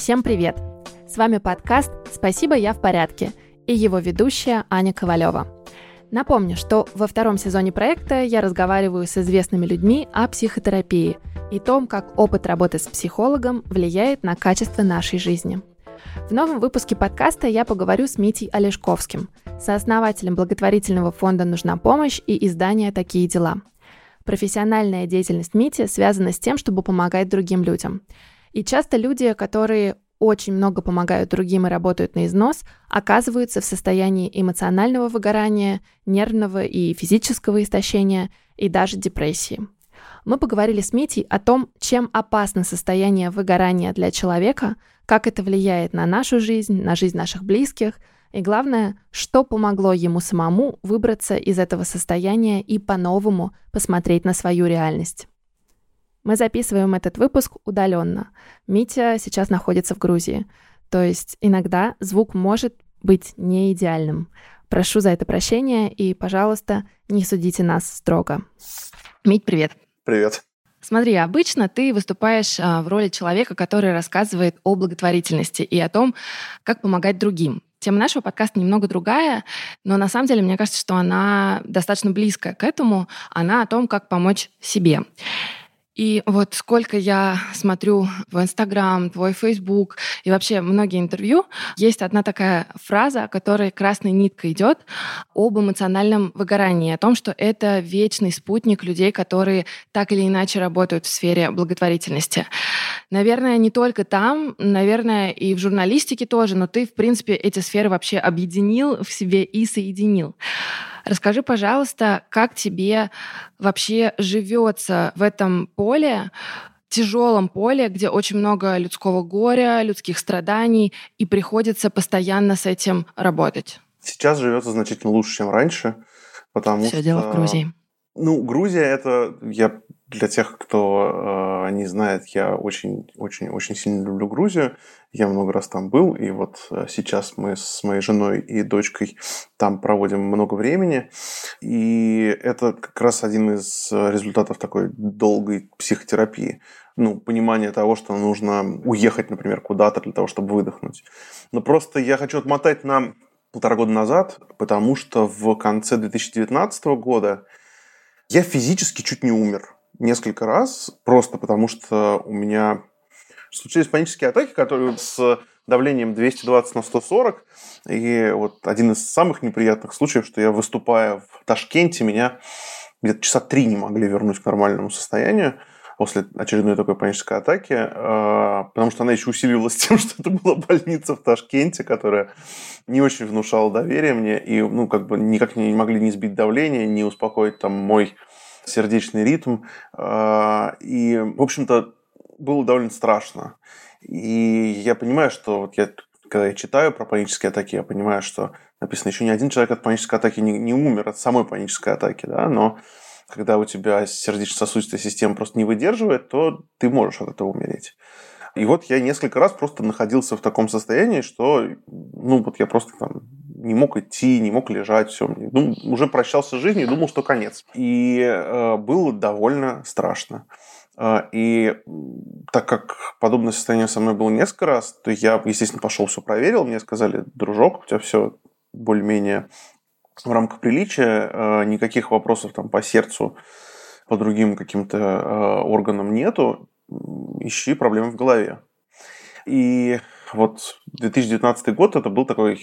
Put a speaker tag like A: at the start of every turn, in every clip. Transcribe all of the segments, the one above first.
A: Всем привет! С вами подкаст «Спасибо, я в порядке» и его ведущая Аня Ковалева. Напомню, что во втором сезоне проекта я разговариваю с известными людьми о психотерапии и том, как опыт работы с психологом влияет на качество нашей жизни. В новом выпуске подкаста я поговорю с Митей Олешковским, сооснователем благотворительного фонда «Нужна помощь» и издания «Такие дела». Профессиональная деятельность Мити связана с тем, чтобы помогать другим людям – и часто люди, которые очень много помогают другим и работают на износ, оказываются в состоянии эмоционального выгорания, нервного и физического истощения и даже депрессии. Мы поговорили с Митей о том, чем опасно состояние выгорания для человека, как это влияет на нашу жизнь, на жизнь наших близких, и главное, что помогло ему самому выбраться из этого состояния и по-новому посмотреть на свою реальность. Мы записываем этот выпуск удаленно. Митя сейчас находится в Грузии. То есть иногда звук может быть не идеальным. Прошу за это прощения и, пожалуйста, не судите нас строго. Мить, привет.
B: Привет.
A: Смотри, обычно ты выступаешь а, в роли человека, который рассказывает о благотворительности и о том, как помогать другим. Тема нашего подкаста немного другая, но на самом деле мне кажется, что она достаточно близкая к этому. Она о том, как помочь себе. И вот сколько я смотрю в Инстаграм, твой Фейсбук и вообще многие интервью, есть одна такая фраза, которая красной ниткой идет об эмоциональном выгорании, о том, что это вечный спутник людей, которые так или иначе работают в сфере благотворительности. Наверное, не только там, наверное, и в журналистике тоже, но ты, в принципе, эти сферы вообще объединил в себе и соединил. Расскажи, пожалуйста, как тебе вообще живется в этом поле, тяжелом поле, где очень много людского горя, людских страданий, и приходится постоянно с этим работать?
B: Сейчас живется значительно лучше, чем раньше, потому
A: Все
B: что...
A: дело в Грузии.
B: Ну, Грузия это я для тех, кто э, не знает, я очень, очень, очень сильно люблю Грузию. Я много раз там был, и вот э, сейчас мы с моей женой и дочкой там проводим много времени. И это как раз один из результатов такой долгой психотерапии. Ну, понимание того, что нужно уехать, например, куда-то для того, чтобы выдохнуть. Но просто я хочу отмотать на полтора года назад, потому что в конце 2019 года я физически чуть не умер несколько раз, просто потому что у меня случились панические атаки, которые с давлением 220 на 140. И вот один из самых неприятных случаев, что я, выступая в Ташкенте, меня где-то часа три не могли вернуть к нормальному состоянию после очередной такой панической атаки, а, потому что она еще усиливалась тем, что это была больница в Ташкенте, которая не очень внушала доверие мне, и ну, как бы никак не могли не сбить давление, не успокоить там мой сердечный ритм. А, и, в общем-то, было довольно страшно. И я понимаю, что вот я, когда я читаю про панические атаки, я понимаю, что написано, еще ни один человек от панической атаки не, не умер от самой панической атаки, да, но когда у тебя сердечно-сосудистая система просто не выдерживает, то ты можешь от этого умереть. И вот я несколько раз просто находился в таком состоянии, что, ну, вот я просто там не мог идти, не мог лежать, все. Ну, уже прощался с жизнью и думал, что конец. И э, было довольно страшно. Э, и так как подобное состояние со мной было несколько раз, то я, естественно, пошел все проверил. Мне сказали, дружок, у тебя все более-менее в рамках приличия, э, никаких вопросов там по сердцу, по другим каким-то э, органам нету, ищи проблемы в голове. И вот 2019 год это был такой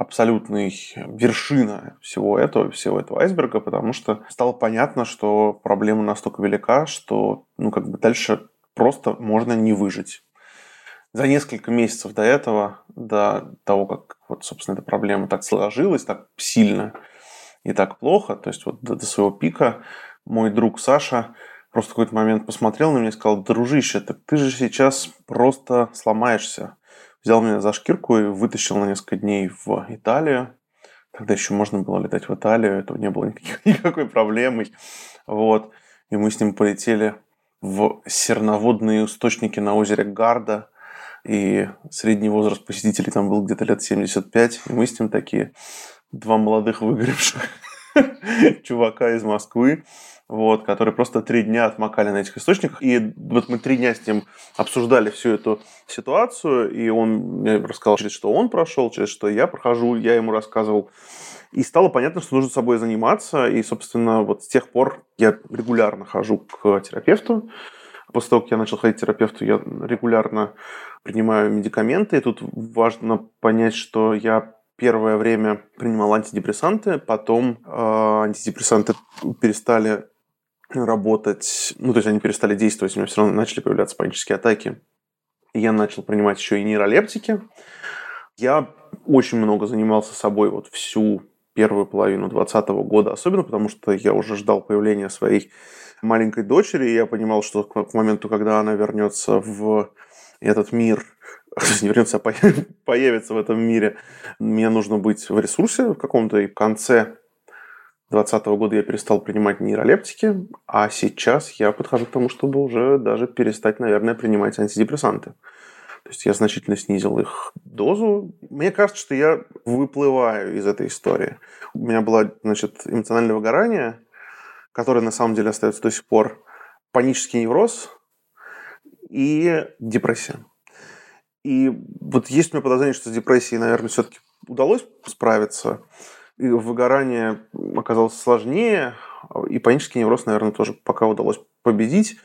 B: абсолютной вершина всего этого, всего этого айсберга, потому что стало понятно, что проблема настолько велика, что ну, как бы дальше просто можно не выжить. За несколько месяцев до этого, до того, как вот, собственно, эта проблема так сложилась, так сильно и так плохо, то есть вот до, до своего пика, мой друг Саша просто в какой-то момент посмотрел на меня и сказал, дружище, так ты же сейчас просто сломаешься взял меня за шкирку и вытащил на несколько дней в Италию. Тогда еще можно было летать в Италию, это не было никаких, никакой проблемой. Вот. И мы с ним полетели в серноводные источники на озере Гарда. И средний возраст посетителей там был где-то лет 75. И мы с ним такие два молодых выгоревших чувака из Москвы, вот, который просто три дня отмокали на этих источниках. И вот мы три дня с ним обсуждали всю эту ситуацию, и он мне рассказал, через что он прошел, через что я прохожу, я ему рассказывал. И стало понятно, что нужно собой заниматься, и, собственно, вот с тех пор я регулярно хожу к терапевту. После того, как я начал ходить к терапевту, я регулярно принимаю медикаменты. И тут важно понять, что я первое время принимал антидепрессанты, потом э, антидепрессанты перестали работать, ну, то есть они перестали действовать, у меня все равно начали появляться панические атаки. Я начал принимать еще и нейролептики. Я очень много занимался собой вот всю первую половину 2020 года, особенно потому что я уже ждал появления своей маленькой дочери, и я понимал, что к моменту, когда она вернется в этот мир, не вернется, а появится в этом мире, мне нужно быть в ресурсе в каком-то, и в конце 2020 года я перестал принимать нейролептики, а сейчас я подхожу к тому, чтобы уже даже перестать, наверное, принимать антидепрессанты. То есть я значительно снизил их дозу. Мне кажется, что я выплываю из этой истории. У меня было, значит, эмоциональное выгорание, которое на самом деле остается до сих пор, панический невроз и депрессия. И вот есть у меня подозрение, что с депрессией, наверное, все-таки удалось справиться. И выгорание оказалось сложнее, и панический невроз, наверное, тоже пока удалось победить.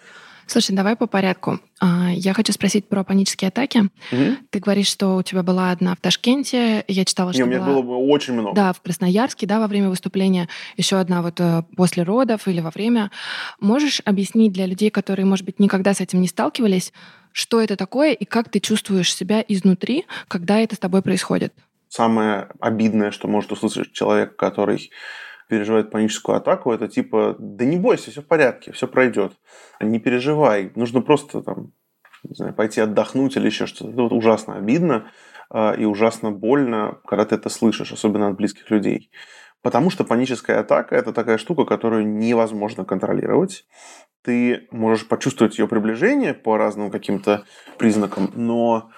A: Слушай, давай по порядку. А, я хочу спросить про панические атаки. Угу. Ты говоришь, что у тебя была одна в Ташкенте. Я читала, что
B: Не, у меня
A: была...
B: было очень много.
A: Да, в Красноярске, да, во время выступления. Еще одна вот э, после родов или во время. Можешь объяснить для людей, которые, может быть, никогда с этим не сталкивались, что это такое и как ты чувствуешь себя изнутри, когда это с тобой происходит?
B: Самое обидное, что может услышать человек, который переживает паническую атаку, это типа, да не бойся, все в порядке, все пройдет. Не переживай, нужно просто там, не знаю, пойти отдохнуть или еще что-то. Это вот ужасно обидно а, и ужасно больно, когда ты это слышишь, особенно от близких людей. Потому что паническая атака – это такая штука, которую невозможно контролировать. Ты можешь почувствовать ее приближение по разным каким-то признакам, но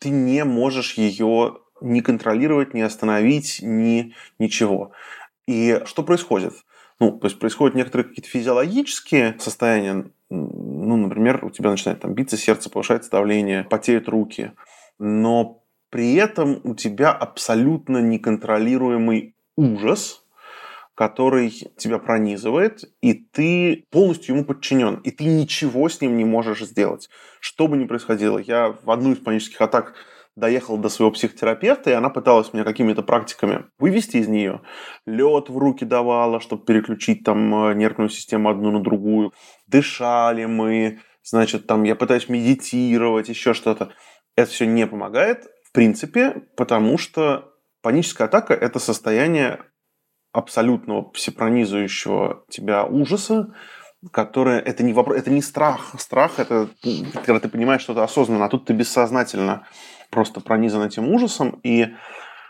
B: ты не можешь ее не контролировать, не остановить, ни ничего. И что происходит? Ну, то есть происходят некоторые какие-то физиологические состояния. Ну, например, у тебя начинает там биться сердце, повышается давление, потеют руки. Но при этом у тебя абсолютно неконтролируемый ужас, который тебя пронизывает, и ты полностью ему подчинен, и ты ничего с ним не можешь сделать. Что бы ни происходило, я в одну из панических атак доехала до своего психотерапевта, и она пыталась меня какими-то практиками вывести из нее. Лед в руки давала, чтобы переключить там э, нервную систему одну на другую. Дышали мы, значит, там я пытаюсь медитировать, еще что-то. Это все не помогает, в принципе, потому что паническая атака – это состояние абсолютного всепронизывающего тебя ужаса, которое это не вопрос, это не страх. Страх это когда ты понимаешь что-то осознанно, а тут ты бессознательно просто пронизан этим ужасом, и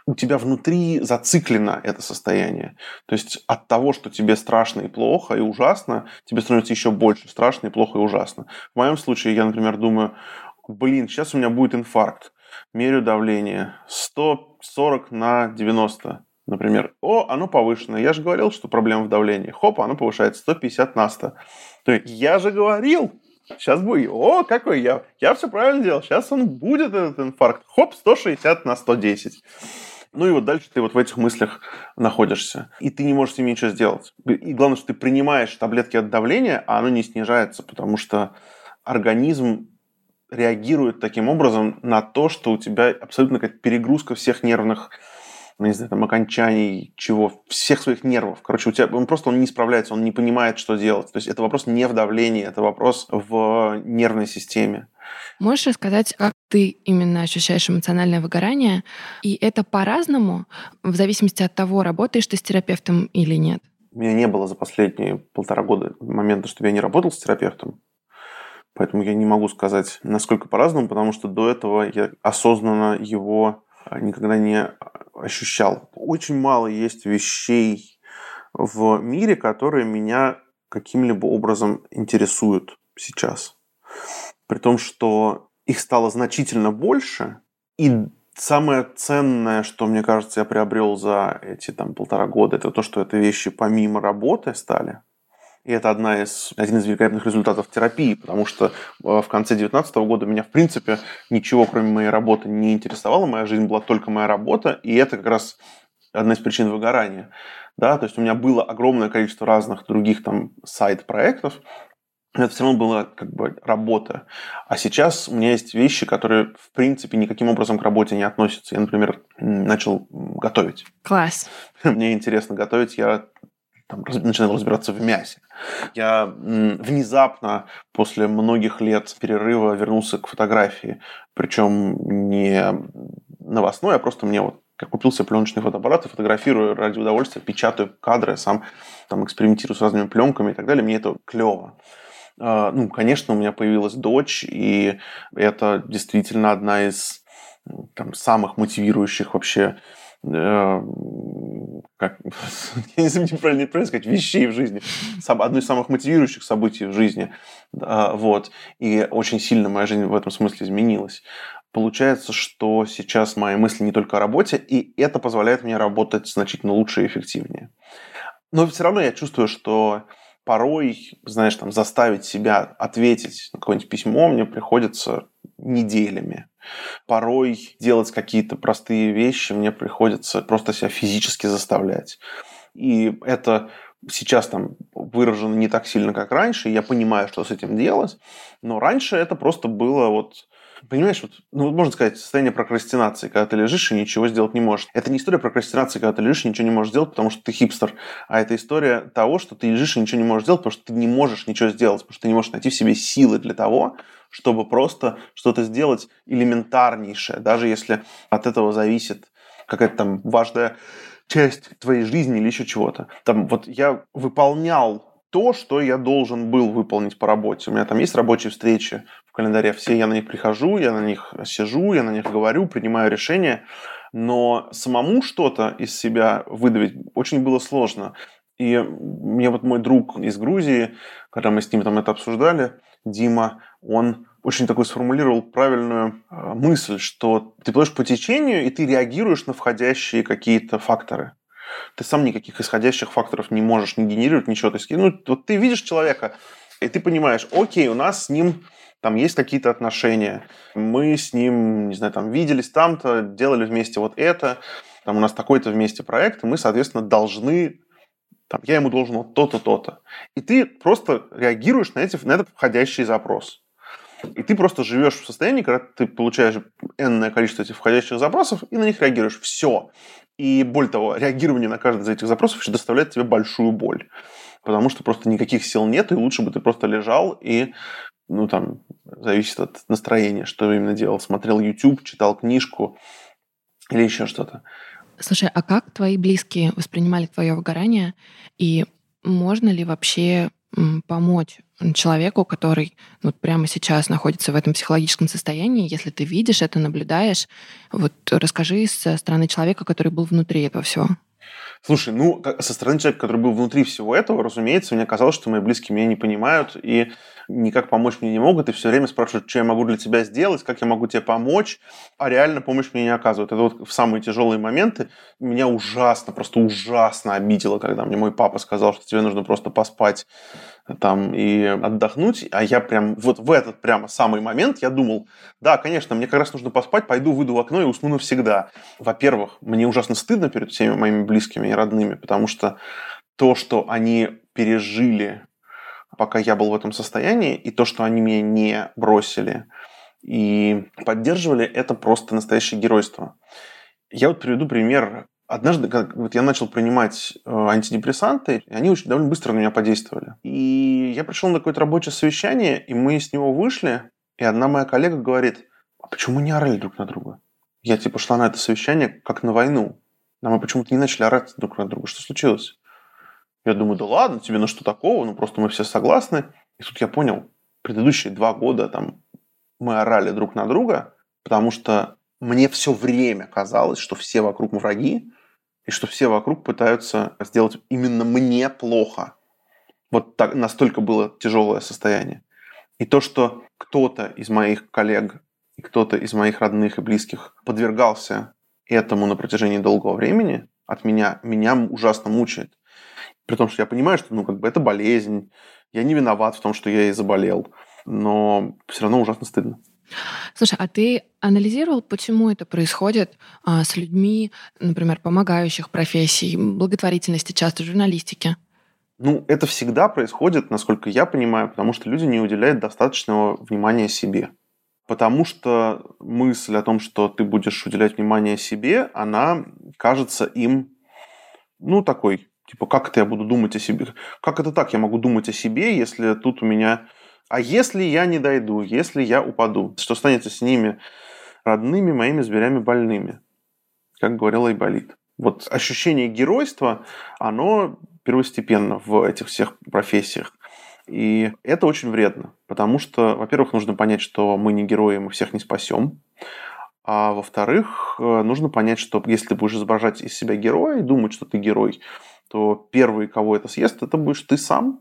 B: у тебя внутри зациклено это состояние. То есть от того, что тебе страшно и плохо и ужасно, тебе становится еще больше страшно и плохо и ужасно. В моем случае я, например, думаю, блин, сейчас у меня будет инфаркт. Мерю давление 140 на 90, например. О, оно повышено. Я же говорил, что проблема в давлении. Хоп, оно повышается 150 на 100. То есть я же говорил, Сейчас будет. О, какой я. Я все правильно делал. Сейчас он будет, этот инфаркт. Хоп, 160 на 110. Ну и вот дальше ты вот в этих мыслях находишься. И ты не можешь с ними ничего сделать. И главное, что ты принимаешь таблетки от давления, а оно не снижается, потому что организм реагирует таким образом на то, что у тебя абсолютно как перегрузка всех нервных ну, не знаю, там, окончаний, чего, всех своих нервов. Короче, у тебя, он просто он не справляется, он не понимает, что делать. То есть это вопрос не в давлении, это вопрос в нервной системе.
A: Можешь рассказать, как ты именно ощущаешь эмоциональное выгорание? И это по-разному, в зависимости от того, работаешь ты с терапевтом или нет?
B: У меня не было за последние полтора года момента, чтобы я не работал с терапевтом. Поэтому я не могу сказать, насколько по-разному, потому что до этого я осознанно его а, никогда не ощущал. Очень мало есть вещей в мире, которые меня каким-либо образом интересуют сейчас. При том, что их стало значительно больше, и самое ценное, что, мне кажется, я приобрел за эти там полтора года, это то, что это вещи помимо работы стали. И это одна из, один из великолепных результатов терапии, потому что э, в конце 2019 года меня, в принципе, ничего, кроме моей работы, не интересовало. Моя жизнь была только моя работа, и это как раз одна из причин выгорания. Да, то есть у меня было огромное количество разных других там сайт-проектов, это все равно была как бы работа. А сейчас у меня есть вещи, которые, в принципе, никаким образом к работе не относятся. Я, например, начал готовить.
A: Класс.
B: Мне интересно готовить. Я там, начинал разбираться в мясе. Я внезапно после многих лет перерыва вернулся к фотографии. Причем не новостной, а просто мне вот я купил себе пленочный фотоаппарат и фотографирую ради удовольствия, печатаю кадры, сам там экспериментирую с разными пленками и так далее. Мне это клево. А, ну, конечно, у меня появилась дочь, и это действительно одна из там, самых мотивирующих вообще э, как, я не знаю, неправильно, неправильно сказать, вещей в жизни, одно из самых мотивирующих событий в жизни, вот, и очень сильно моя жизнь в этом смысле изменилась. Получается, что сейчас мои мысли не только о работе, и это позволяет мне работать значительно лучше и эффективнее. Но все равно я чувствую, что порой, знаешь, там, заставить себя ответить на какое-нибудь письмо мне приходится неделями. Порой делать какие-то простые вещи мне приходится просто себя физически заставлять. И это сейчас там выражено не так сильно, как раньше, я понимаю, что с этим делать, но раньше это просто было вот Понимаешь, вот, ну, можно сказать, состояние прокрастинации, когда ты лежишь и ничего сделать не можешь. Это не история прокрастинации, когда ты лежишь и ничего не можешь сделать, потому что ты хипстер, а это история того, что ты лежишь и ничего не можешь сделать, потому что ты не можешь ничего сделать, потому что ты не можешь найти в себе силы для того, чтобы просто что-то сделать элементарнейшее, даже если от этого зависит какая-то там важная часть твоей жизни или еще чего-то. Там вот я выполнял то, что я должен был выполнить по работе. У меня там есть рабочие встречи в календаре, все я на них прихожу, я на них сижу, я на них говорю, принимаю решения, но самому что-то из себя выдавить очень было сложно. И мне вот мой друг из Грузии, когда мы с ним там это обсуждали, Дима, он очень такой сформулировал правильную э, мысль, что ты плывешь по течению, и ты реагируешь на входящие какие-то факторы ты сам никаких исходящих факторов не можешь не генерировать, ничего. То есть, ну, вот ты видишь человека, и ты понимаешь, окей, у нас с ним там есть какие-то отношения, мы с ним, не знаю, там виделись там-то, делали вместе вот это, там у нас такой-то вместе проект, и мы, соответственно, должны там, я ему должен вот то-то, то-то. И ты просто реагируешь на, эти, на этот входящий запрос. И ты просто живешь в состоянии, когда ты получаешь энное количество этих входящих запросов и на них реагируешь. Все. И более того, реагирование на каждый из этих запросов еще доставляет тебе большую боль. Потому что просто никаких сил нет, и лучше бы ты просто лежал и, ну там, зависит от настроения, что именно делал. Смотрел YouTube, читал книжку или еще что-то.
A: Слушай, а как твои близкие воспринимали твое выгорание? И можно ли вообще помочь человеку, который вот прямо сейчас находится в этом психологическом состоянии, если ты видишь это, наблюдаешь, вот расскажи со стороны человека, который был внутри этого всего.
B: Слушай, ну, со стороны человека, который был внутри всего этого, разумеется, мне казалось, что мои близкие меня не понимают и никак помочь мне не могут, и все время спрашивают, что я могу для тебя сделать, как я могу тебе помочь, а реально помощь мне не оказывают. Это вот в самые тяжелые моменты меня ужасно, просто ужасно обидело, когда мне мой папа сказал, что тебе нужно просто поспать там и отдохнуть, а я прям вот в этот прямо самый момент я думал, да, конечно, мне как раз нужно поспать, пойду, выйду в окно и усну навсегда. Во-первых, мне ужасно стыдно перед всеми моими близкими и родными, потому что то, что они пережили, пока я был в этом состоянии, и то, что они меня не бросили и поддерживали, это просто настоящее геройство. Я вот приведу пример Однажды, как вот я начал принимать э, антидепрессанты, и они очень довольно быстро на меня подействовали. И я пришел на какое-то рабочее совещание, и мы с него вышли, и одна моя коллега говорит, а почему не орали друг на друга? Я типа шла на это совещание как на войну. А мы почему-то не начали орать друг на друга. Что случилось? Я думаю, да ладно, тебе на что такого? Ну просто мы все согласны. И тут я понял, предыдущие два года там мы орали друг на друга, потому что мне все время казалось, что все вокруг враги, и что все вокруг пытаются сделать именно мне плохо. Вот так, настолько было тяжелое состояние. И то, что кто-то из моих коллег и кто-то из моих родных и близких подвергался этому на протяжении долгого времени, от меня, меня ужасно мучает. При том, что я понимаю, что ну, как бы это болезнь, я не виноват в том, что я ей заболел, но все равно ужасно стыдно.
A: Слушай, а ты анализировал, почему это происходит а, с людьми, например, помогающих профессий, благотворительности, часто журналистики?
B: Ну, это всегда происходит, насколько я понимаю, потому что люди не уделяют достаточного внимания себе. Потому что мысль о том, что ты будешь уделять внимание себе, она кажется им, ну, такой, типа, как это я буду думать о себе? Как это так, я могу думать о себе, если тут у меня а если я не дойду, если я упаду, что станет с ними родными моими зверями больными? Как говорил Айболит. Вот ощущение геройства, оно первостепенно в этих всех профессиях. И это очень вредно, потому что, во-первых, нужно понять, что мы не герои, мы всех не спасем. А во-вторых, э, нужно понять, что если ты будешь изображать из себя героя и думать, что ты герой, то первый, кого это съест, это будешь ты сам,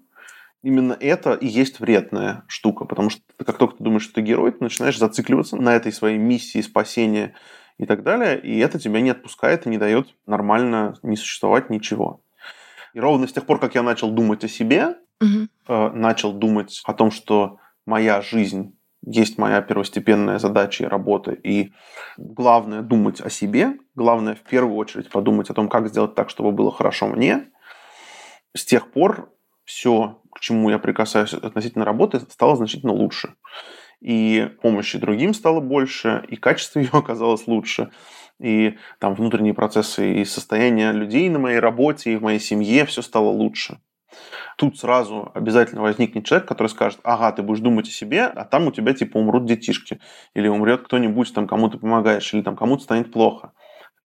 B: именно это и есть вредная штука, потому что как только ты думаешь, что ты герой, ты начинаешь зацикливаться на этой своей миссии спасения и так далее, и это тебя не отпускает и не дает нормально не существовать ничего. И ровно с тех пор, как я начал думать о себе, угу. начал думать о том, что моя жизнь есть моя первостепенная задача и работа, и главное думать о себе, главное в первую очередь подумать о том, как сделать так, чтобы было хорошо мне. С тех пор все к чему я прикасаюсь относительно работы, стало значительно лучше. И помощи другим стало больше, и качество ее оказалось лучше, и там внутренние процессы и состояние людей на моей работе и в моей семье все стало лучше. Тут сразу обязательно возникнет человек, который скажет, ага, ты будешь думать о себе, а там у тебя типа умрут детишки, или умрет кто-нибудь, там кому ты помогаешь, или там кому-то станет плохо.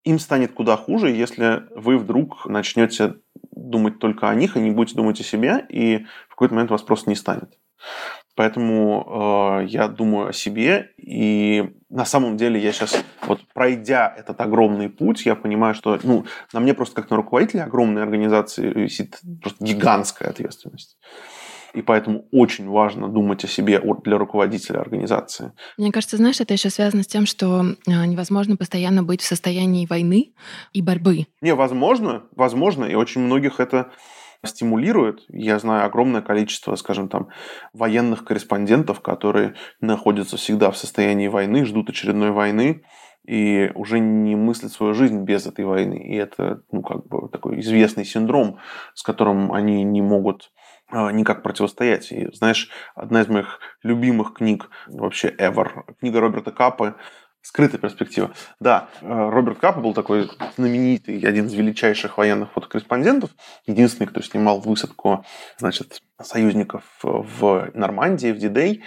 B: Им станет куда хуже, если вы вдруг начнете думать только о них, и не будете думать о себе, и в какой-то момент вас просто не станет. Поэтому э, я думаю о себе, и на самом деле я сейчас, вот пройдя этот огромный путь, я понимаю, что ну, на мне просто как на руководителе огромной организации висит просто гигантская ответственность. И поэтому очень важно думать о себе для руководителя организации.
A: Мне кажется, знаешь, это еще связано с тем, что а, невозможно постоянно быть в состоянии войны и борьбы.
B: Не, возможно, возможно, и очень многих это стимулирует. Я знаю огромное количество, скажем там, военных корреспондентов, которые находятся всегда в состоянии войны, ждут очередной войны и уже не мыслят свою жизнь без этой войны. И это, ну, как бы такой известный синдром, с которым они не могут а, никак противостоять. И, знаешь, одна из моих любимых книг вообще ever, книга Роберта Капы «Скрытая перспектива». Да, э, Роберт Капа был такой знаменитый, один из величайших военных фотокорреспондентов, единственный, кто снимал высадку, значит, союзников в Нормандии, в Дидей.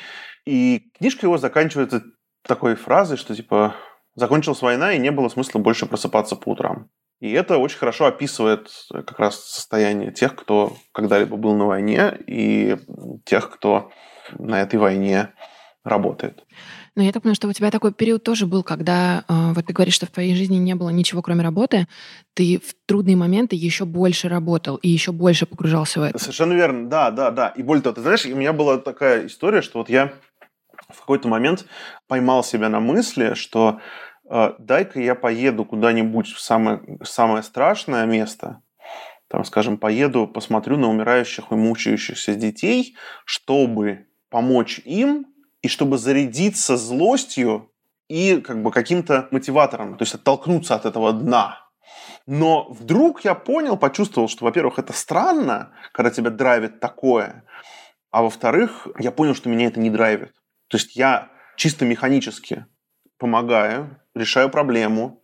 B: И книжка его заканчивается такой фразой, что типа закончилась война, и не было смысла больше просыпаться по утрам. И это очень хорошо описывает э, как раз состояние тех, кто когда-либо был на войне, и тех, кто на этой войне работает.
A: Но я так понимаю, что у тебя такой период тоже был, когда э, вот ты говоришь, что в твоей жизни не было ничего, кроме работы, ты в трудные моменты еще больше работал и еще больше погружался в это.
B: Совершенно верно, да, да, да. И более того, ты знаешь, у меня была такая история, что вот я в какой-то момент поймал себя на мысли, что а, дай-ка я поеду куда-нибудь в самое, самое страшное место, там, скажем, поеду, посмотрю на умирающих и мучающихся детей, чтобы помочь им и чтобы зарядиться злостью и как бы каким-то мотиватором, то есть оттолкнуться от этого дна. Но вдруг я понял, почувствовал, что, во-первых, это странно, когда тебя драйвит такое, а во-вторых, я понял, что меня это не драйвит. То есть я чисто механически помогаю, решаю проблему,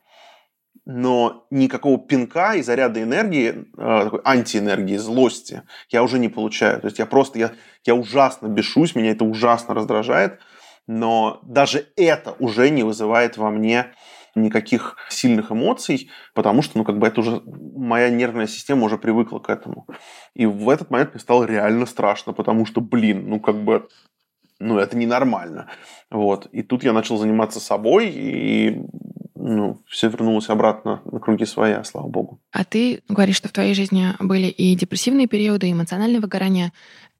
B: но никакого пинка и заряда энергии, э, такой антиэнергии, злости я уже не получаю. То есть я просто, я, я ужасно бешусь, меня это ужасно раздражает, но даже это уже не вызывает во мне никаких сильных эмоций, потому что, ну, как бы это уже, моя нервная система уже привыкла к этому. И в этот момент мне стало реально страшно, потому что, блин, ну, как бы, ну, это ненормально. Вот. И тут я начал заниматься собой, и ну, все вернулось обратно на круги своя, слава богу.
A: А ты говоришь, что в твоей жизни были и депрессивные периоды, и эмоциональное выгорание.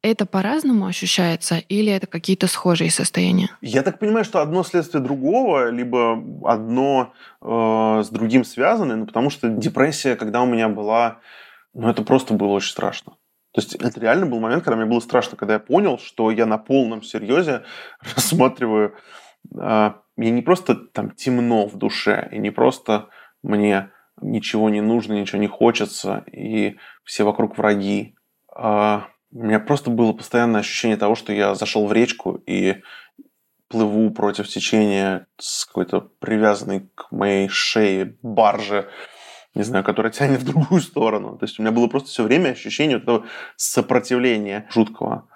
A: Это по-разному ощущается или это какие-то схожие состояния?
B: Я так понимаю, что одно следствие другого, либо одно э, с другим связано, ну, потому что депрессия, когда у меня была, ну, это просто было очень страшно. То есть это реально был момент, когда мне было страшно, когда я понял, что я на полном серьезе рассматриваю э, мне не просто там темно в душе, и не просто мне ничего не нужно, ничего не хочется, и все вокруг враги. А у меня просто было постоянное ощущение того, что я зашел в речку и плыву против течения с какой-то привязанной к моей шее баржи, не знаю, которая тянет в другую сторону. То есть у меня было просто все время ощущение этого сопротивления жуткого.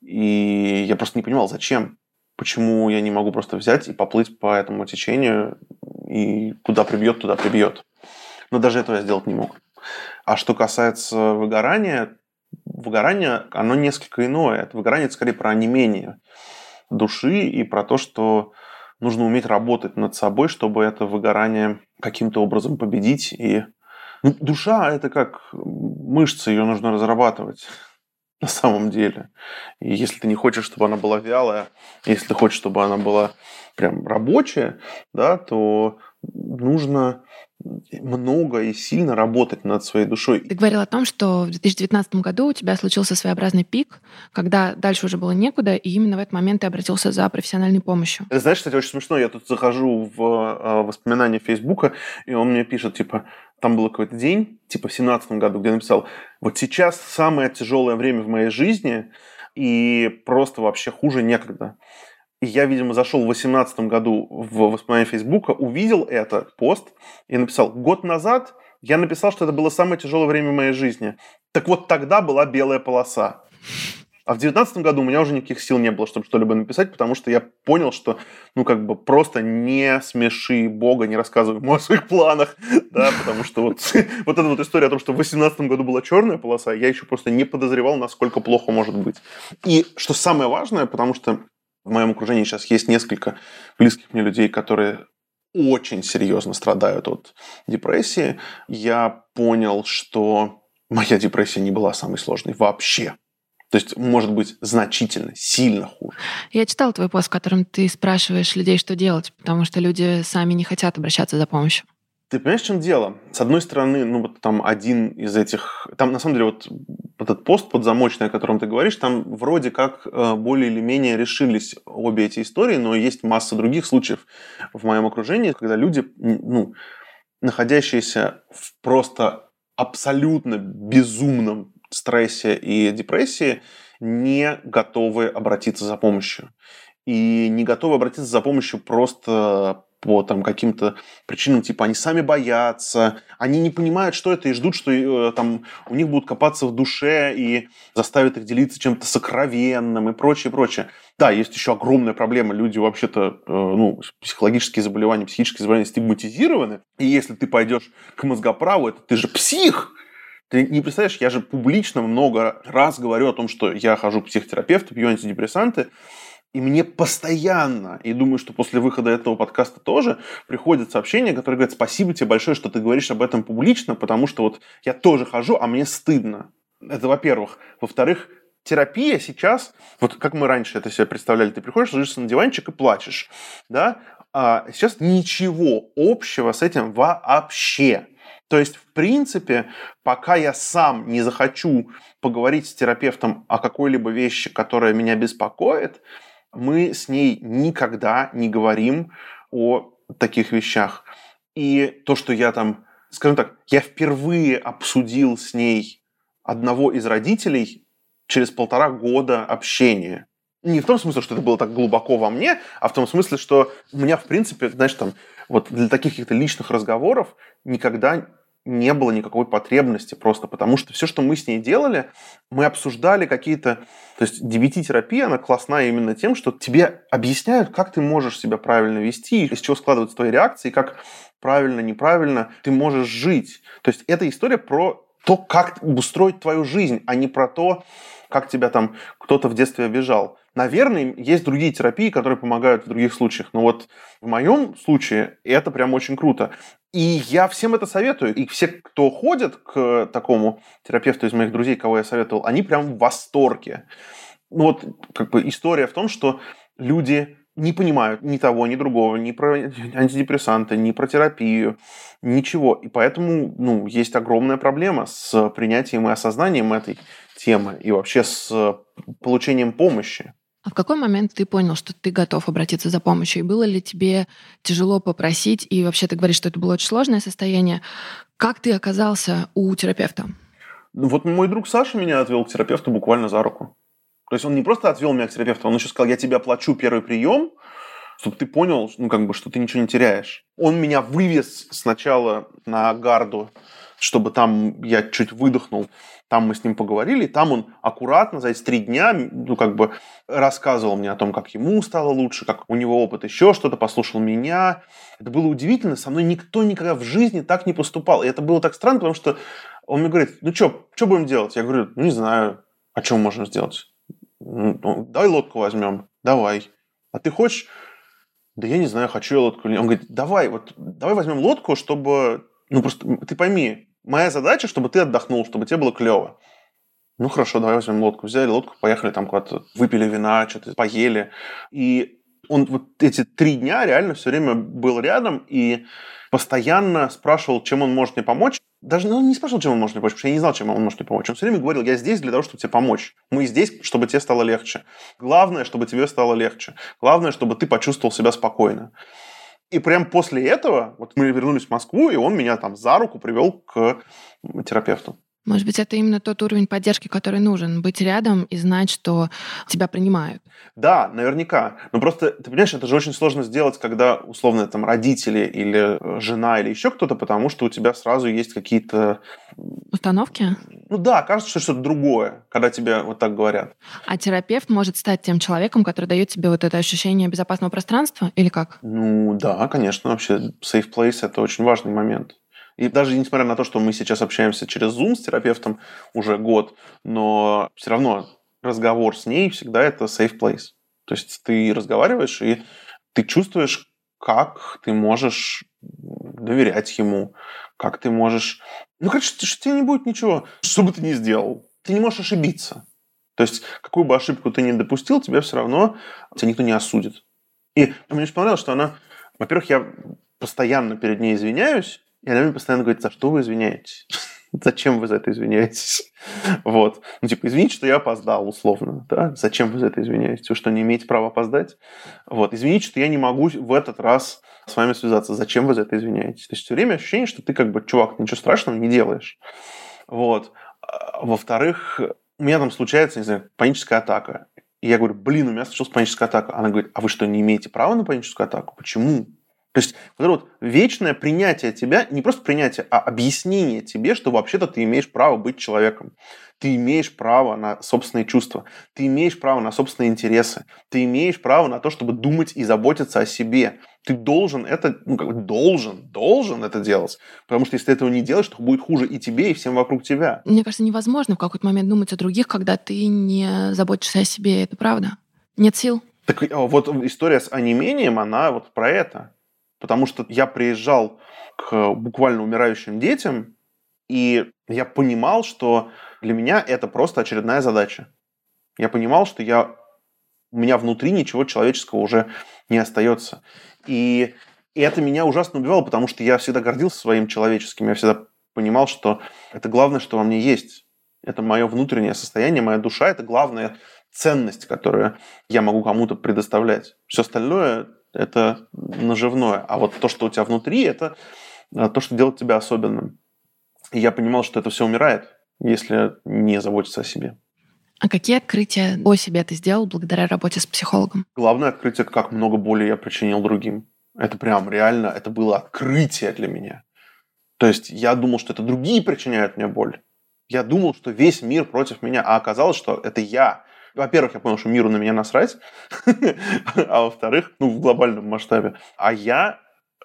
B: И я просто не понимал, зачем почему я не могу просто взять и поплыть по этому течению, и куда прибьет, туда прибьет. Но даже этого я сделать не мог. А что касается выгорания, выгорание, оно несколько иное. Это выгорание это скорее про онемение души и про то, что нужно уметь работать над собой, чтобы это выгорание каким-то образом победить. И ну, душа это как мышца, ее нужно разрабатывать на самом деле. И если ты не хочешь, чтобы она была вялая, если ты хочешь, чтобы она была прям рабочая, да, то нужно много и сильно работать над своей душой.
A: Ты говорил о том, что в 2019 году у тебя случился своеобразный пик, когда дальше уже было некуда, и именно в этот момент ты обратился за профессиональной помощью.
B: Знаешь, кстати, очень смешно. Я тут захожу в э, воспоминания Фейсбука, и он мне пишет, типа, там был какой-то день, типа в 17 году, где написал, вот сейчас самое тяжелое время в моей жизни, и просто вообще хуже некогда. И я, видимо, зашел в 2018 году в воспоминания Фейсбука, увидел этот пост и написал, год назад я написал, что это было самое тяжелое время в моей жизни. Так вот тогда была белая полоса. А в 2019 году у меня уже никаких сил не было, чтобы что-либо написать, потому что я понял, что, ну, как бы просто не смеши Бога, не рассказывай ему о своих планах, да, потому что вот, вот эта вот история о том, что в 2018 году была черная полоса, я еще просто не подозревал, насколько плохо может быть. И что самое важное, потому что в моем окружении сейчас есть несколько близких мне людей, которые очень серьезно страдают от депрессии. Я понял, что моя депрессия не была самой сложной вообще. То есть, может быть, значительно, сильно хуже.
A: Я читал твой пост, в котором ты спрашиваешь людей, что делать, потому что люди сами не хотят обращаться за помощью.
B: Ты понимаешь, в чем дело? С одной стороны, ну вот там один из этих... Там, на самом деле, вот этот пост подзамочный, о котором ты говоришь, там вроде как э, более или менее решились обе эти истории, но есть масса других случаев в моем окружении, когда люди, ну, находящиеся в просто абсолютно безумном стрессе и депрессии, не готовы обратиться за помощью. И не готовы обратиться за помощью просто по там, каким-то причинам, типа они сами боятся, они не понимают, что это, и ждут, что э, там у них будут копаться в душе и заставят их делиться чем-то сокровенным и прочее, прочее. Да, есть еще огромная проблема. Люди вообще-то, э, ну, психологические заболевания, психические заболевания стигматизированы. И если ты пойдешь к мозгоправу, это ты же псих, ты не представляешь, я же публично много раз говорю о том, что я хожу к психотерапевту, пью антидепрессанты, и мне постоянно, и думаю, что после выхода этого подкаста тоже, приходят сообщения, которые говорят, спасибо тебе большое, что ты говоришь об этом публично, потому что вот я тоже хожу, а мне стыдно. Это во-первых. Во-вторых, терапия сейчас, вот как мы раньше это себе представляли, ты приходишь, ложишься на диванчик и плачешь, да, а сейчас ничего общего с этим вообще. То есть, в принципе, пока я сам не захочу поговорить с терапевтом о какой-либо вещи, которая меня беспокоит, мы с ней никогда не говорим о таких вещах. И то, что я там, скажем так, я впервые обсудил с ней одного из родителей через полтора года общения. Не в том смысле, что это было так глубоко во мне, а в том смысле, что у меня, в принципе, знаешь, там, вот для таких каких-то личных разговоров никогда не было никакой потребности просто, потому что все, что мы с ней делали, мы обсуждали какие-то... То есть DBT-терапия, она классная именно тем, что тебе объясняют, как ты можешь себя правильно вести, из чего складываются твои реакции, как правильно, неправильно ты можешь жить. То есть это история про то, как устроить твою жизнь, а не про то, как тебя там кто-то в детстве обижал. Наверное, есть другие терапии, которые помогают в других случаях. Но вот в моем случае это прям очень круто. И я всем это советую. И все, кто ходит к такому терапевту из моих друзей, кого я советовал, они прям в восторге. Ну вот как бы история в том, что люди не понимают ни того, ни другого, ни про антидепрессанты, ни про терапию, ничего. И поэтому ну, есть огромная проблема с принятием и осознанием этой темы и вообще с получением помощи.
A: А в какой момент ты понял, что ты готов обратиться за помощью? И было ли тебе тяжело попросить? И вообще ты говоришь, что это было очень сложное состояние. Как ты оказался у терапевта?
B: Ну, вот мой друг Саша меня отвел к терапевту буквально за руку. То есть он не просто отвел меня к терапевту, он еще сказал, я тебе оплачу первый прием, чтобы ты понял, ну, как бы, что ты ничего не теряешь. Он меня вывез сначала на гарду, чтобы там я чуть выдохнул. Там мы с ним поговорили, и там он аккуратно за эти три дня, ну, как бы рассказывал мне о том, как ему стало лучше, как у него опыт еще что-то, послушал меня. Это было удивительно, со мной никто никогда в жизни так не поступал. И это было так странно, потому что он мне говорит, ну что, что будем делать? Я говорю, ну не знаю, а что можем сделать? Ну, давай лодку возьмем. Давай. А ты хочешь? Да я не знаю, хочу я лодку. Он говорит, давай, вот, давай возьмем лодку, чтобы... Ну, просто ты пойми, моя задача, чтобы ты отдохнул, чтобы тебе было клево. Ну, хорошо, давай возьмем лодку. Взяли лодку, поехали там куда-то, выпили вина, что-то поели. И он вот эти три дня реально все время был рядом и постоянно спрашивал, чем он может мне помочь. Даже ну, он не спрашивал, чем он может мне помочь, потому что я не знал, чем он может мне помочь. Он все время говорил, я здесь для того, чтобы тебе помочь. Мы здесь, чтобы тебе стало легче. Главное, чтобы тебе стало легче. Главное, чтобы ты почувствовал себя спокойно. И прям после этого вот мы вернулись в Москву, и он меня там за руку привел к терапевту.
A: Может быть, это именно тот уровень поддержки, который нужен. Быть рядом и знать, что тебя принимают.
B: Да, наверняка. Но просто, ты понимаешь, это же очень сложно сделать, когда, условно, там, родители или э, жена или еще кто-то, потому что у тебя сразу есть какие-то...
A: Установки?
B: Ну да, кажется, что что-то другое, когда тебе вот так говорят.
A: А терапевт может стать тем человеком, который дает тебе вот это ощущение безопасного пространства или как?
B: Ну да, конечно. Вообще, safe place – это очень важный момент. И даже несмотря на то, что мы сейчас общаемся через Zoom с терапевтом уже год, но все равно разговор с ней всегда это safe place. То есть ты разговариваешь, и ты чувствуешь, как ты можешь доверять ему, как ты можешь... Ну, короче, что тебе не будет ничего, что бы ты ни сделал. Ты не можешь ошибиться. То есть, какую бы ошибку ты ни допустил, тебя все равно, тебя никто не осудит. И мне очень понравилось, что она... Во-первых, я постоянно перед ней извиняюсь, и она мне постоянно говорит, за что вы извиняетесь? Зачем вы за это извиняетесь? Вот. Ну, типа, извините, что я опоздал, условно. Да? Зачем вы за это извиняетесь? Вы что, не имеете права опоздать? Вот. Извините, что я не могу в этот раз с вами связаться. Зачем вы за это извиняетесь? То есть все время ощущение, что ты как бы, чувак, ничего страшного не делаешь. Вот. А, во-вторых, у меня там случается, не знаю, паническая атака. И я говорю, блин, у меня случилась паническая атака. Она говорит, а вы что, не имеете права на паническую атаку? Почему? То есть вот это вот вечное принятие тебя, не просто принятие, а объяснение тебе, что вообще-то ты имеешь право быть человеком. Ты имеешь право на собственные чувства, ты имеешь право на собственные интересы, ты имеешь право на то, чтобы думать и заботиться о себе. Ты должен это, ну как бы должен, должен это делать. Потому что если ты этого не делаешь, то будет хуже и тебе, и всем вокруг тебя.
A: Мне кажется, невозможно в какой-то момент думать о других, когда ты не заботишься о себе. Это правда. Нет сил.
B: Так а вот история с онемением, она вот про это. Потому что я приезжал к буквально умирающим детям, и я понимал, что для меня это просто очередная задача. Я понимал, что я, у меня внутри ничего человеческого уже не остается. И, и это меня ужасно убивало, потому что я всегда гордился своим человеческим. Я всегда понимал, что это главное, что во мне есть. Это мое внутреннее состояние, моя душа – это главная ценность, которую я могу кому-то предоставлять. Все остальное это наживное. А вот то, что у тебя внутри, это э, то, что делает тебя особенным. И я понимал, что это все умирает, если не заботиться о себе.
A: А какие открытия о себе ты сделал благодаря работе с психологом?
B: Главное открытие, как много боли я причинил другим. Это прям реально, это было открытие для меня. То есть я думал, что это другие причиняют мне боль. Я думал, что весь мир против меня, а оказалось, что это я во-первых, я понял, что миру на меня насрать, а во-вторых, ну, в глобальном масштабе. А я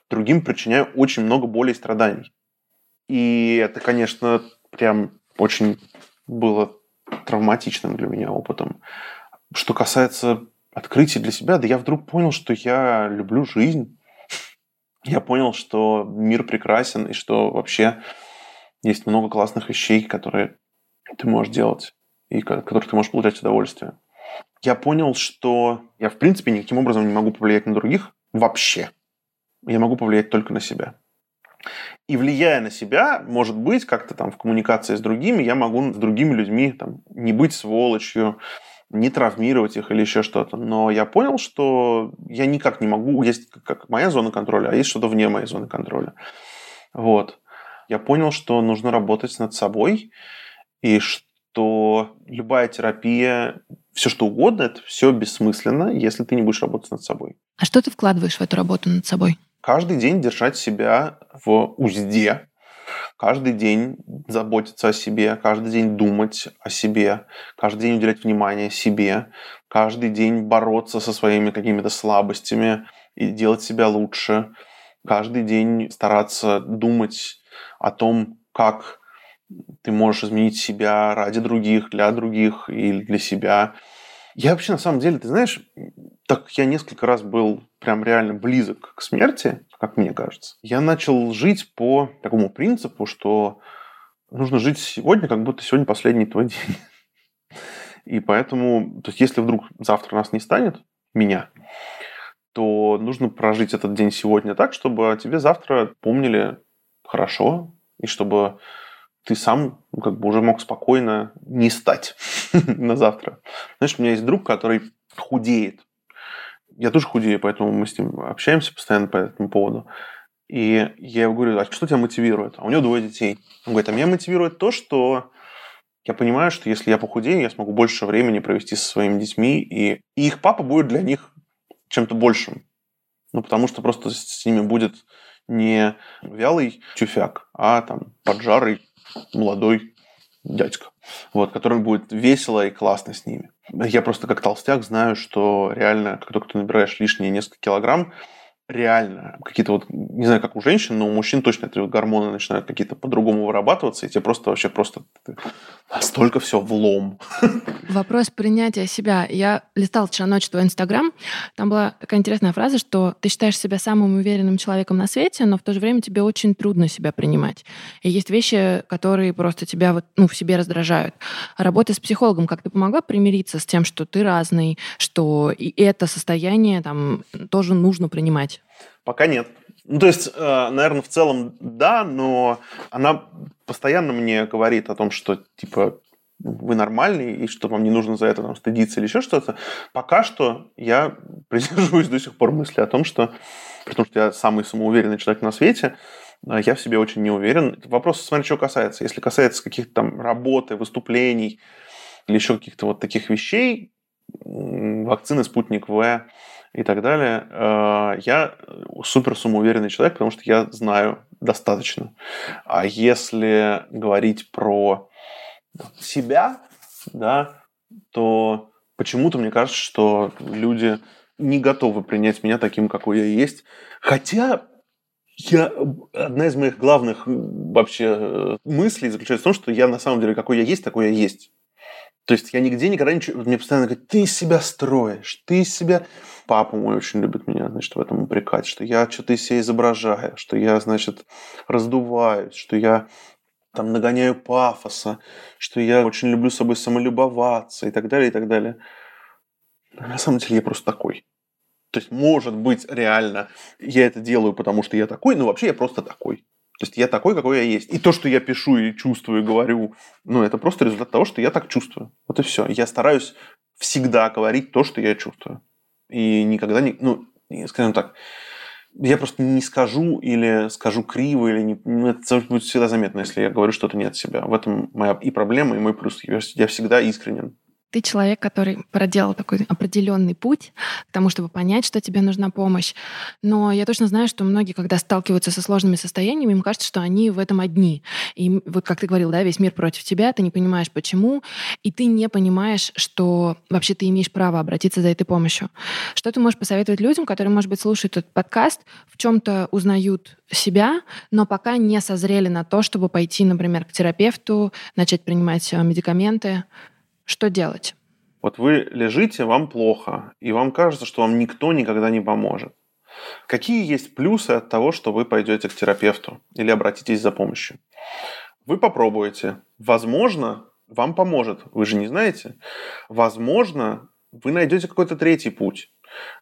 B: другим причиняю очень много боли и страданий. И это, конечно, прям очень было травматичным для меня опытом. Что касается открытий для себя, да я вдруг понял, что я люблю жизнь. Я понял, что мир прекрасен и что вообще есть много классных вещей, которые ты можешь делать и которых ты можешь получать удовольствие. Я понял, что я, в принципе, никаким образом не могу повлиять на других вообще. Я могу повлиять только на себя. И влияя на себя, может быть, как-то там в коммуникации с другими, я могу с другими людьми там, не быть сволочью, не травмировать их или еще что-то. Но я понял, что я никак не могу, есть как моя зона контроля, а есть что-то вне моей зоны контроля. Вот. Я понял, что нужно работать над собой, и что любая терапия, все что угодно, это все бессмысленно, если ты не будешь работать над собой.
A: А что ты вкладываешь в эту работу над собой?
B: Каждый день держать себя в узде, каждый день заботиться о себе, каждый день думать о себе, каждый день уделять внимание себе, каждый день бороться со своими какими-то слабостями и делать себя лучше, каждый день стараться думать о том, как ты можешь изменить себя ради других, для других или для себя. Я вообще, на самом деле, ты знаешь, так я несколько раз был прям реально близок к смерти, как мне кажется, я начал жить по такому принципу, что нужно жить сегодня, как будто сегодня последний твой день. И поэтому, то есть если вдруг завтра нас не станет, меня, то нужно прожить этот день сегодня так, чтобы тебе завтра помнили хорошо, и чтобы ты сам ну, как бы уже мог спокойно не стать на завтра. Знаешь, у меня есть друг, который худеет. Я тоже худею, поэтому мы с ним общаемся постоянно по этому поводу. И я ему говорю, а что тебя мотивирует? А у него двое детей. Он говорит, а меня мотивирует то, что я понимаю, что если я похудею, я смогу больше времени провести со своими детьми, и, и их папа будет для них чем-то большим. Ну, потому что просто с ними будет не вялый тюфяк, а там поджарый молодой дядька, вот, который будет весело и классно с ними. Я просто как толстяк знаю, что реально, как только ты набираешь лишние несколько килограмм, реально какие-то вот, не знаю, как у женщин, но у мужчин точно эти гормоны начинают какие-то по-другому вырабатываться, и тебе просто вообще просто настолько все влом.
A: Вопрос принятия себя. Я листал вчера ночью твой Инстаграм, там была такая интересная фраза, что ты считаешь себя самым уверенным человеком на свете, но в то же время тебе очень трудно себя принимать. И есть вещи, которые просто тебя вот, ну, в себе раздражают. Работа с психологом как-то помогла примириться с тем, что ты разный, что и это состояние там тоже нужно принимать?
B: Пока нет. Ну, то есть, э, наверное, в целом да, но она постоянно мне говорит о том, что, типа, вы нормальный, и что вам не нужно за это там, стыдиться или еще что-то. Пока что я придерживаюсь до сих пор мысли о том, что, при том, что я самый самоуверенный человек на свете, э, я в себе очень не уверен. Вопрос, смотри, чего касается. Если касается каких-то там работы, выступлений или еще каких-то вот таких вещей, вакцины «Спутник В», и так далее. Э, я супер самоуверенный человек, потому что я знаю достаточно. А если говорить про себя, да, то почему-то мне кажется, что люди не готовы принять меня таким, какой я есть. Хотя я, одна из моих главных вообще э, мыслей заключается в том, что я на самом деле какой я есть, такой я есть. То есть я нигде никогда ничего... Мне постоянно говорят, ты себя строишь, ты себя... Папа мой очень любит меня, значит, в этом упрекать, что я что-то из себя изображаю, что я, значит, раздуваюсь, что я там нагоняю пафоса, что я очень люблю собой самолюбоваться и так далее, и так далее. Но на самом деле я просто такой. То есть, может быть, реально я это делаю, потому что я такой, но вообще я просто такой. То есть я такой, какой я есть. И то, что я пишу и чувствую, и говорю, ну, это просто результат того, что я так чувствую. Вот и все. Я стараюсь всегда говорить то, что я чувствую. И никогда не... Ну, скажем так, я просто не скажу или скажу криво, или не, ну, это будет всегда заметно, если я говорю что-то не от себя. В этом моя и проблема, и мой плюс. Я всегда искренен.
A: Ты человек, который проделал такой определенный путь к тому, чтобы понять, что тебе нужна помощь. Но я точно знаю, что многие, когда сталкиваются со сложными состояниями, им кажется, что они в этом одни. И вот как ты говорил, да, весь мир против тебя, ты не понимаешь, почему, и ты не понимаешь, что вообще ты имеешь право обратиться за этой помощью. Что ты можешь посоветовать людям, которые, может быть, слушают этот подкаст, в чем-то узнают себя, но пока не созрели на то, чтобы пойти, например, к терапевту, начать принимать э, медикаменты? Что делать?
B: Вот вы лежите, вам плохо, и вам кажется, что вам никто никогда не поможет. Какие есть плюсы от того, что вы пойдете к терапевту или обратитесь за помощью? Вы попробуете. Возможно, вам поможет. Вы же не знаете. Возможно, вы найдете какой-то третий путь.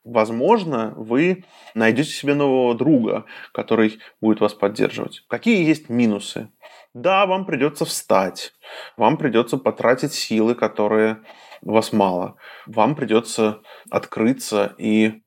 B: Возможно, вы найдете себе нового друга, который будет вас поддерживать. Какие есть минусы? Да, вам придется встать, вам придется потратить силы, которые у вас мало, вам придется открыться и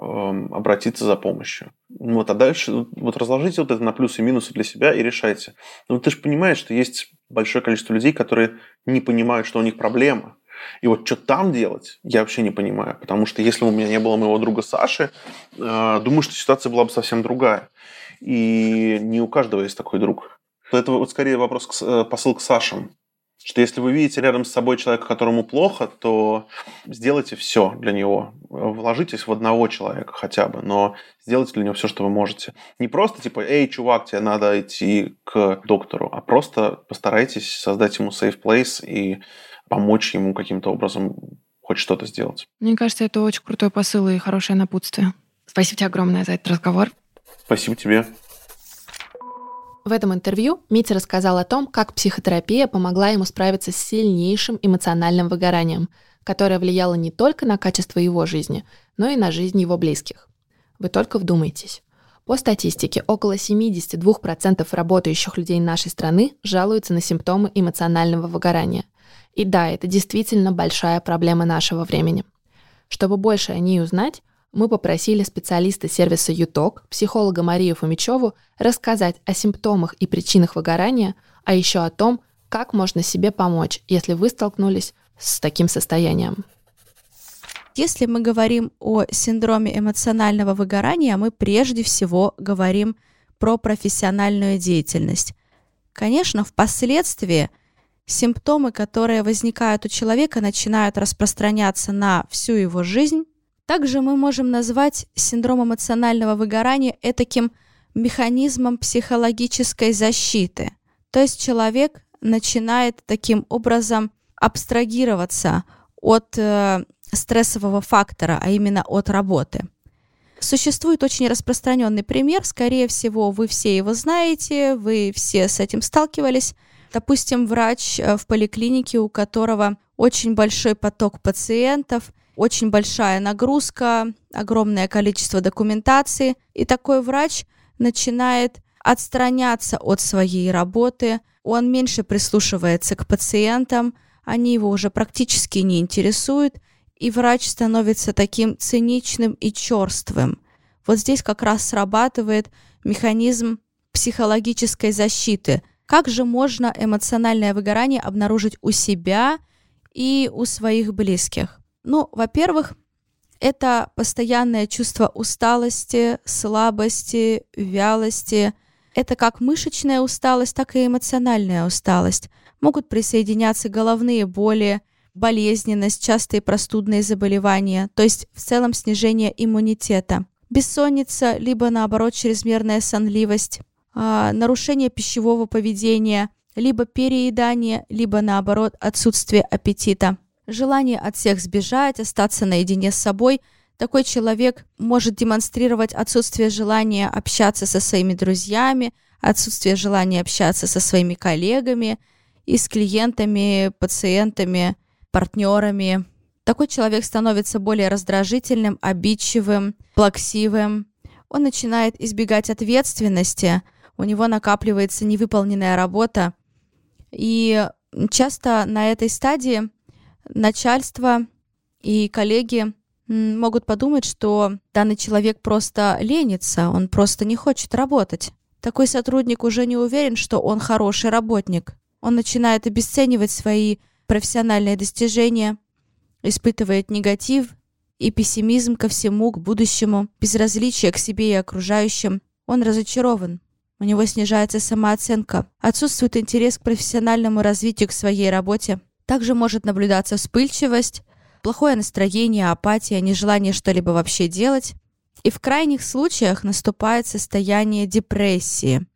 B: Эм, обратиться за помощью. Ну вот, а дальше вот разложите вот это на плюсы и минусы для себя и решайте. Ну ты же понимаешь, что есть большое количество людей, которые не понимают, что у них проблема. И вот что там делать, я вообще не понимаю. Потому что если бы у меня не было моего друга Саши, э, думаю, что ситуация была бы совсем другая. И не у каждого есть такой друг. Это вот скорее вопрос, к, э, посыл к Сашам что если вы видите рядом с собой человека, которому плохо, то сделайте все для него. Вложитесь в одного человека хотя бы, но сделайте для него все, что вы можете. Не просто типа, эй, чувак, тебе надо идти к доктору, а просто постарайтесь создать ему safe place и помочь ему каким-то образом хоть что-то сделать.
A: Мне кажется, это очень крутой посыл и хорошее напутствие. Спасибо тебе огромное за этот разговор.
B: Спасибо тебе.
A: В этом интервью Митя рассказал о том, как психотерапия помогла ему справиться с сильнейшим эмоциональным выгоранием, которое влияло не только на качество его жизни, но и на жизнь его близких. Вы только вдумайтесь. По статистике, около 72% работающих людей нашей страны жалуются на симптомы эмоционального выгорания. И да, это действительно большая проблема нашего времени. Чтобы больше о ней узнать, мы попросили специалиста сервиса ЮТОК, психолога Марию Фомичеву, рассказать о симптомах и причинах выгорания, а еще о том, как можно себе помочь, если вы столкнулись с таким состоянием.
C: Если мы говорим о синдроме эмоционального выгорания, мы прежде всего говорим про профессиональную деятельность. Конечно, впоследствии симптомы, которые возникают у человека, начинают распространяться на всю его жизнь, также мы можем назвать синдром эмоционального выгорания таким механизмом психологической защиты. То есть человек начинает таким образом абстрагироваться от э, стрессового фактора, а именно от работы. Существует очень распространенный пример, скорее всего, вы все его знаете, вы все с этим сталкивались. Допустим, врач э, в поликлинике, у которого очень большой поток пациентов, очень большая нагрузка, огромное количество документации, и такой врач начинает отстраняться от своей работы, он меньше прислушивается к пациентам, они его уже практически не интересуют, и врач становится таким циничным и черствым. Вот здесь как раз срабатывает механизм психологической защиты. Как же можно эмоциональное выгорание обнаружить у себя и у своих близких? Ну, во-первых, это постоянное чувство усталости, слабости, вялости. Это как мышечная усталость, так и эмоциональная усталость. Могут присоединяться головные боли, болезненность, частые простудные заболевания, то есть в целом снижение иммунитета. Бессонница, либо наоборот чрезмерная сонливость, а, нарушение пищевого поведения, либо переедание, либо наоборот отсутствие аппетита желание от всех сбежать, остаться наедине с собой. Такой человек может демонстрировать отсутствие желания общаться со своими друзьями, отсутствие желания общаться со своими коллегами и с клиентами, пациентами, партнерами. Такой человек становится более раздражительным, обидчивым, плаксивым. Он начинает избегать ответственности, у него накапливается невыполненная работа. И часто на этой стадии начальство и коллеги могут подумать, что данный человек просто ленится, он просто не хочет работать. Такой сотрудник уже не уверен, что он хороший работник. Он начинает обесценивать свои профессиональные достижения, испытывает негатив и пессимизм ко всему, к будущему, безразличие к себе и окружающим. Он разочарован. У него снижается самооценка, отсутствует интерес к профессиональному развитию к своей работе. Также может наблюдаться вспыльчивость, плохое настроение, апатия, нежелание что-либо вообще делать. И в крайних случаях наступает состояние депрессии.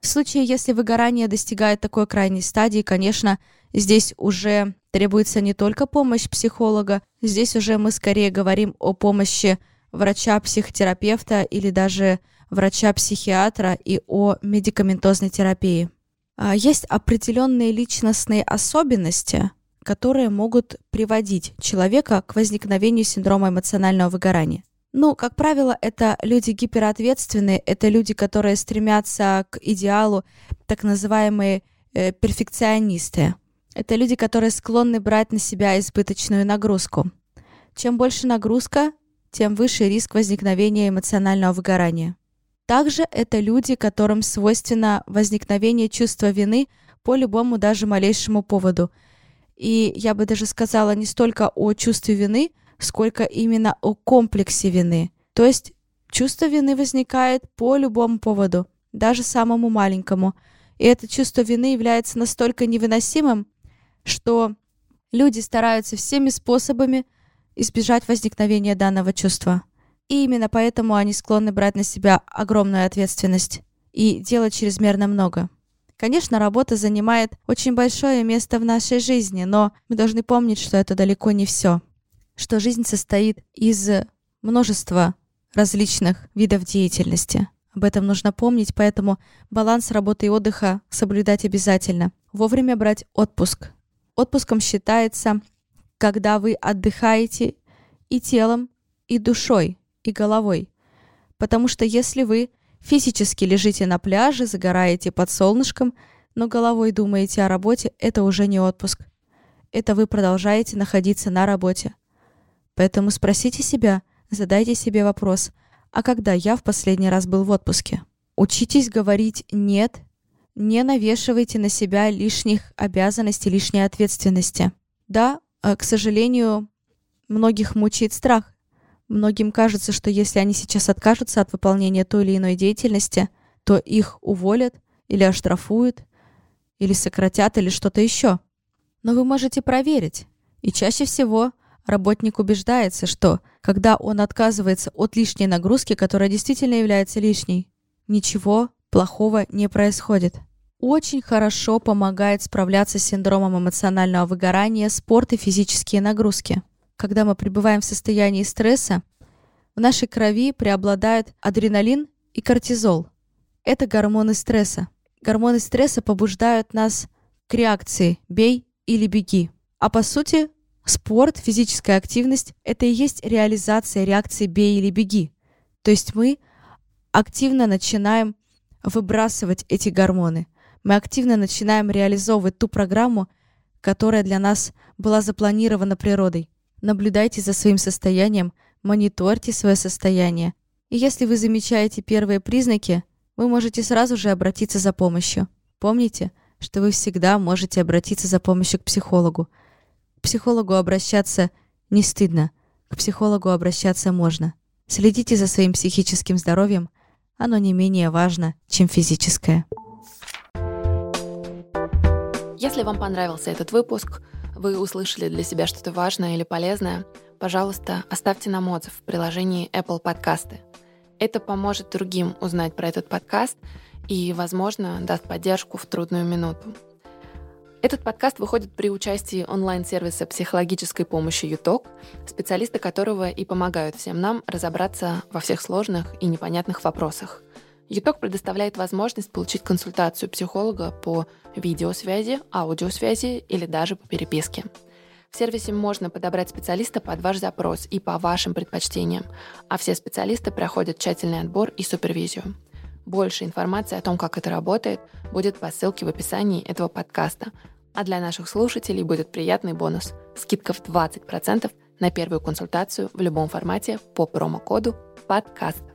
C: В случае, если выгорание достигает такой крайней стадии, конечно, Здесь уже требуется не только помощь психолога, здесь уже мы скорее говорим о помощи врача-психотерапевта или даже врача-психиатра и о медикаментозной терапии. А, есть определенные личностные особенности, которые могут приводить человека к возникновению синдрома эмоционального выгорания. Ну, как правило, это люди гиперответственные, это люди, которые стремятся к идеалу, так называемые э, перфекционисты. Это люди, которые склонны брать на себя избыточную нагрузку. Чем больше нагрузка, тем выше риск возникновения эмоционального выгорания. Также это люди, которым свойственно возникновение чувства вины по любому даже малейшему поводу. И я бы даже сказала не столько о чувстве вины, сколько именно о комплексе вины. То есть чувство вины возникает по любому поводу, даже самому маленькому. И это чувство вины является настолько невыносимым, что люди стараются всеми способами избежать возникновения данного чувства. И именно поэтому они склонны брать на себя огромную ответственность и делать чрезмерно много. Конечно, работа занимает очень большое место в нашей жизни, но мы должны помнить, что это далеко не все. Что жизнь состоит из множества различных видов деятельности. Об этом нужно помнить, поэтому баланс работы и отдыха соблюдать обязательно. Вовремя брать отпуск. Отпуском считается, когда вы отдыхаете и телом, и душой, и головой. Потому что если вы физически лежите на пляже, загораете под солнышком, но головой думаете о работе, это уже не отпуск. Это вы продолжаете находиться на работе. Поэтому спросите себя, задайте себе вопрос, а когда я в последний раз был в отпуске? Учитесь говорить «нет», не навешивайте на себя лишних обязанностей, лишней ответственности. Да, э, к сожалению, многих мучает страх Многим кажется, что если они сейчас откажутся от выполнения той или иной деятельности, то их уволят или оштрафуют, или сократят, или что-то еще. Но вы можете проверить. И чаще всего работник убеждается, что когда он отказывается от лишней нагрузки, которая действительно является лишней, ничего плохого не происходит. Очень хорошо помогает справляться с синдромом эмоционального выгорания спорт и физические нагрузки когда мы пребываем в состоянии стресса, в нашей крови преобладают адреналин и кортизол. Это гормоны стресса. Гормоны стресса побуждают нас к реакции «бей или беги». А по сути, спорт, физическая активность – это и есть реализация реакции «бей или беги». То есть мы активно начинаем выбрасывать эти гормоны. Мы активно начинаем реализовывать ту программу, которая для нас была запланирована природой. Наблюдайте за своим состоянием, мониторьте свое состояние. И если вы замечаете первые признаки, вы можете сразу же обратиться за помощью. Помните, что вы всегда можете обратиться за помощью к психологу. К психологу обращаться не стыдно, к психологу обращаться можно. Следите за своим психическим здоровьем, оно не менее важно, чем физическое.
A: Если вам понравился этот выпуск, вы услышали для себя что-то важное или полезное, пожалуйста, оставьте нам отзыв в приложении Apple Podcasts. Это поможет другим узнать про этот подкаст и, возможно, даст поддержку в трудную минуту. Этот подкаст выходит при участии онлайн-сервиса психологической помощи ЮТОК, специалисты которого и помогают всем нам разобраться во всех сложных и непонятных вопросах. ЮТОК предоставляет возможность получить консультацию психолога по видеосвязи, аудиосвязи или даже по переписке. В сервисе можно подобрать специалиста под ваш запрос и по вашим предпочтениям, а все специалисты проходят тщательный отбор и супервизию. Больше информации о том, как это работает, будет по ссылке в описании этого подкаста. А для наших слушателей будет приятный бонус – скидка в 20% на первую консультацию в любом формате по промокоду «Подкаст».